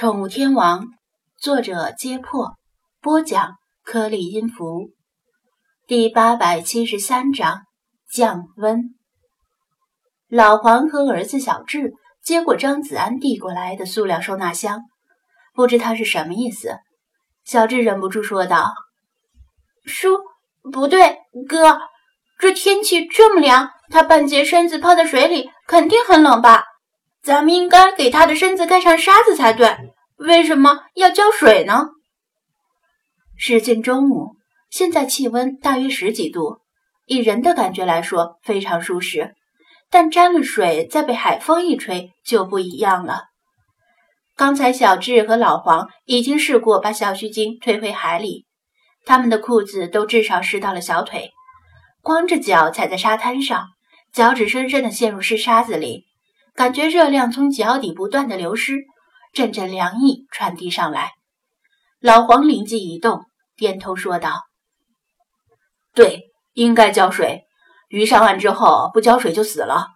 宠物天王，作者：揭破，播讲：颗粒音符，第八百七十三章降温。老黄和儿子小智接过张子安递过来的塑料收纳箱，不知他是什么意思。小智忍不住说道：“叔，不对，哥，这天气这么凉，他半截身子泡在水里，肯定很冷吧？”咱们应该给他的身子盖上沙子才对，为什么要浇水呢？时近中午，现在气温大约十几度，以人的感觉来说非常舒适，但沾了水再被海风一吹就不一样了。刚才小智和老黄已经试过把小须鲸推回海里，他们的裤子都至少湿到了小腿，光着脚踩在沙滩上，脚趾深深地陷入湿沙子里。感觉热量从脚底不断的流失，阵阵凉意传递上来。老黄灵机一动，点头说道：“对，应该浇水。鱼上岸之后不浇水就死了，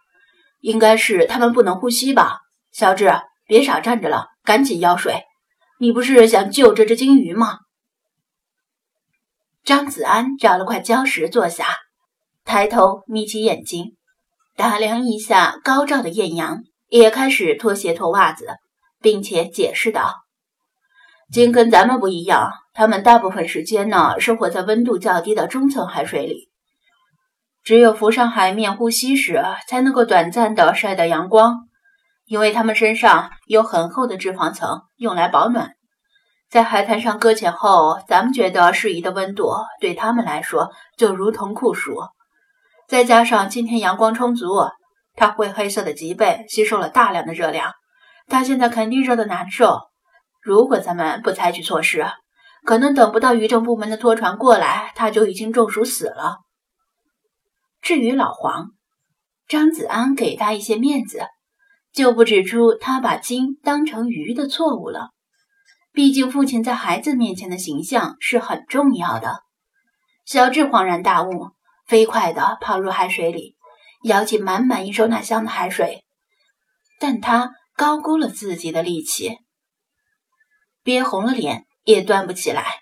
应该是它们不能呼吸吧？小智，别傻站着了，赶紧舀水。你不是想救这只鲸鱼吗？”张子安找了块礁石坐下，抬头眯起眼睛。打量一下高照的艳阳，也开始脱鞋脱袜子，并且解释道：“鲸跟咱们不一样，它们大部分时间呢生活在温度较低的中层海水里，只有浮上海面呼吸时，才能够短暂的晒到阳光。因为它们身上有很厚的脂肪层，用来保暖。在海滩上搁浅后，咱们觉得适宜的温度，对它们来说就如同酷暑。”再加上今天阳光充足，它灰黑色的脊背吸收了大量的热量，它现在肯定热得难受。如果咱们不采取措施，可能等不到渔政部门的拖船过来，它就已经中暑死了。至于老黄，张子安给他一些面子，就不指出他把鲸当成鱼的错误了。毕竟父亲在孩子面前的形象是很重要的。小智恍然大悟。飞快地跑入海水里，舀起满满一收纳箱的海水，但他高估了自己的力气，憋红了脸也端不起来，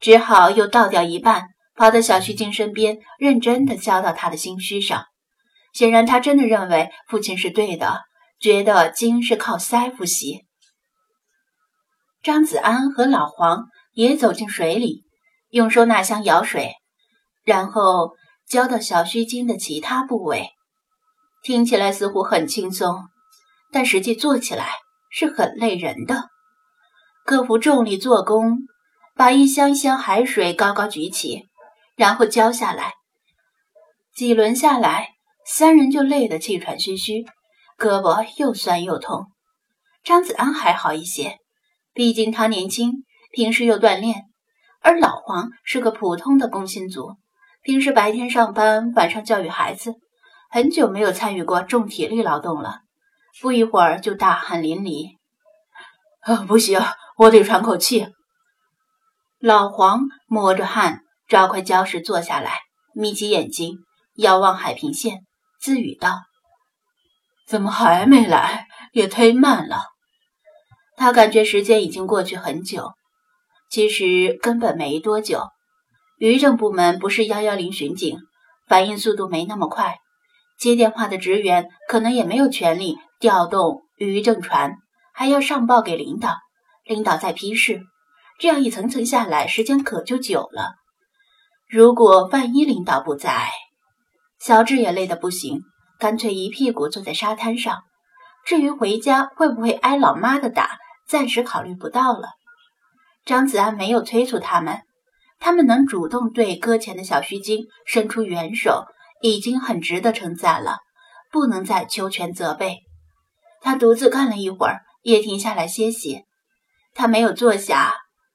只好又倒掉一半，跑到小须鲸身边，认真地浇到他的心须上。显然，他真的认为父亲是对的，觉得鲸是靠腮呼吸。张子安和老黄也走进水里，用收纳箱舀水，然后。浇到小须鲸的其他部位，听起来似乎很轻松，但实际做起来是很累人的。克服重力做工，把一箱一箱海水高高举起，然后浇下来。几轮下来，三人就累得气喘吁吁，胳膊又酸又痛。张子安还好一些，毕竟他年轻，平时又锻炼；而老黄是个普通的工薪族。平时白天上班，晚上教育孩子，很久没有参与过重体力劳动了，不一会儿就大汗淋漓。啊，不行，我得喘口气。老黄摸着汗，找块礁石坐下来，眯起眼睛，遥望海平线，自语道：“怎么还没来？也忒慢了。”他感觉时间已经过去很久，其实根本没多久。渔政部门不是幺幺零巡警，反应速度没那么快，接电话的职员可能也没有权利调动渔政船，还要上报给领导，领导再批示，这样一层层下来，时间可就久了。如果万一领导不在，小智也累得不行，干脆一屁股坐在沙滩上。至于回家会不会挨老妈的打，暂时考虑不到了。张子安没有催促他们。他们能主动对搁浅的小须鲸伸出援手，已经很值得称赞了，不能再求全责备。他独自看了一会儿，也停下来歇息。他没有坐下，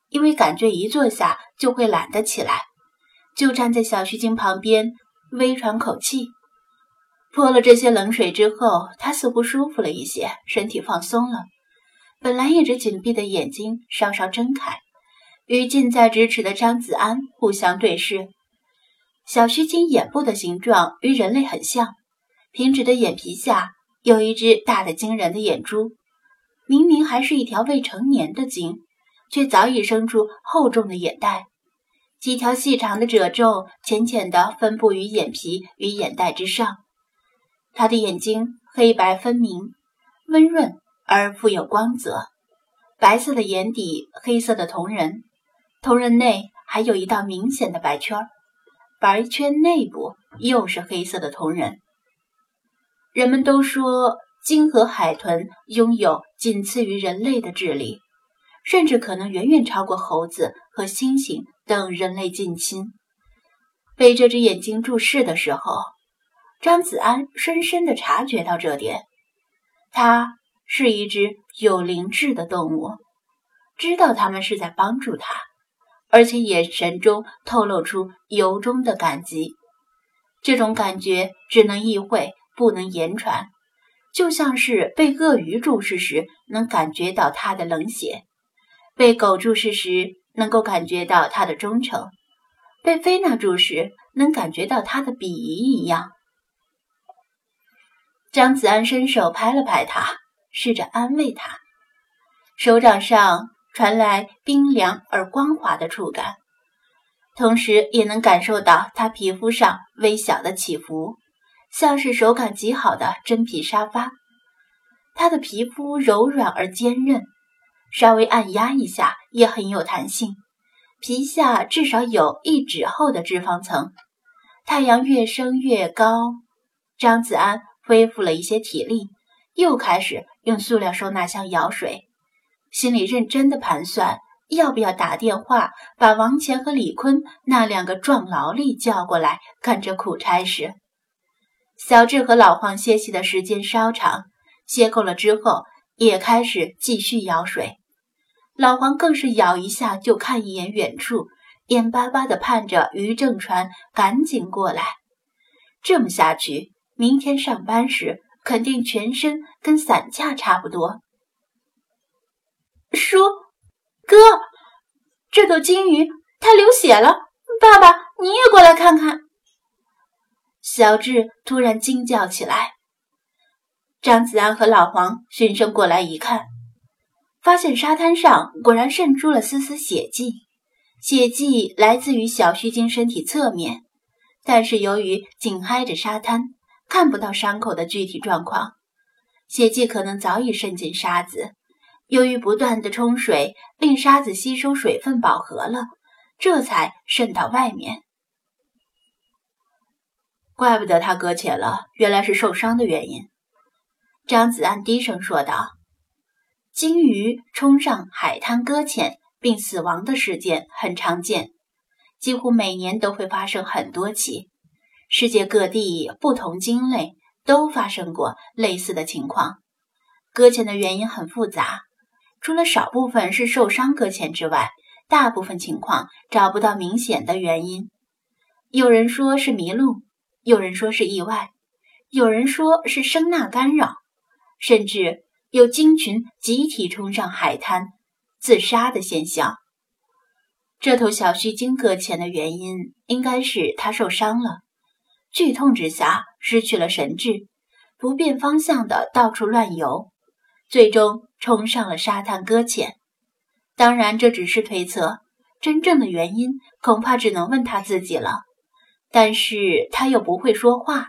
因为感觉一坐下就会懒得起来，就站在小须鲸旁边，微喘口气。泼了这些冷水之后，他似乎舒服了一些，身体放松了，本来一直紧闭的眼睛稍稍睁开。与近在咫尺的张子安互相对视，小须鲸眼部的形状与人类很像，平直的眼皮下有一只大的惊人的眼珠，明明还是一条未成年的鲸，却早已生出厚重的眼袋，几条细长的褶皱浅浅地分布于眼皮与眼袋之上。它的眼睛黑白分明，温润而富有光泽，白色的眼底，黑色的瞳仁，瞳仁内还有一道明显的白圈，白圈内部又是黑色的瞳仁。人们都说。鲸和海豚拥有仅次于人类的智力，甚至可能远远超过猴子和猩猩等人类近亲。被这只眼睛注视的时候，张子安深深地察觉到这点。它是一只有灵智的动物，知道他们是在帮助他，而且眼神中透露出由衷的感激。这种感觉只能意会，不能言传。就像是被鳄鱼注视时能感觉到它的冷血，被狗注视时能够感觉到它的忠诚，被菲娜注视能感觉到它的鄙夷一样。张子安伸手拍了拍他，试着安慰他，手掌上传来冰凉而光滑的触感，同时也能感受到他皮肤上微小的起伏。像是手感极好的真皮沙发，他的皮肤柔软而坚韧，稍微按压一下也很有弹性。皮下至少有一指厚的脂肪层。太阳越升越高，张子安恢复了一些体力，又开始用塑料收纳箱舀水，心里认真的盘算要不要打电话把王乾和李坤那两个壮劳力叫过来干这苦差事。小智和老黄歇息的时间稍长，歇够了之后，也开始继续舀水。老黄更是舀一下就看一眼远处，眼巴巴地盼着于正传赶紧过来。这么下去，明天上班时肯定全身跟散架差不多。叔，哥，这头金鱼它流血了，爸爸你也过来看看。小智突然惊叫起来，张子安和老黄循声过来一看，发现沙滩上果然渗出了丝丝血迹。血迹来自于小须鲸身体侧面，但是由于紧挨着沙滩，看不到伤口的具体状况。血迹可能早已渗进沙子，由于不断的冲水，令沙子吸收水分饱和了，这才渗到外面。怪不得他搁浅了，原来是受伤的原因。张子安低声说道：“鲸鱼冲上海滩搁浅并死亡的事件很常见，几乎每年都会发生很多起。世界各地不同鲸类都发生过类似的情况。搁浅的原因很复杂，除了少部分是受伤搁浅之外，大部分情况找不到明显的原因。有人说是迷路。”有人说是意外，有人说是声呐干扰，甚至有鲸群集体冲上海滩自杀的现象。这头小须鲸搁浅的原因应该是它受伤了，剧痛之下失去了神智，不变方向的到处乱游，最终冲上了沙滩搁浅。当然，这只是推测，真正的原因恐怕只能问他自己了。但是他又不会说话，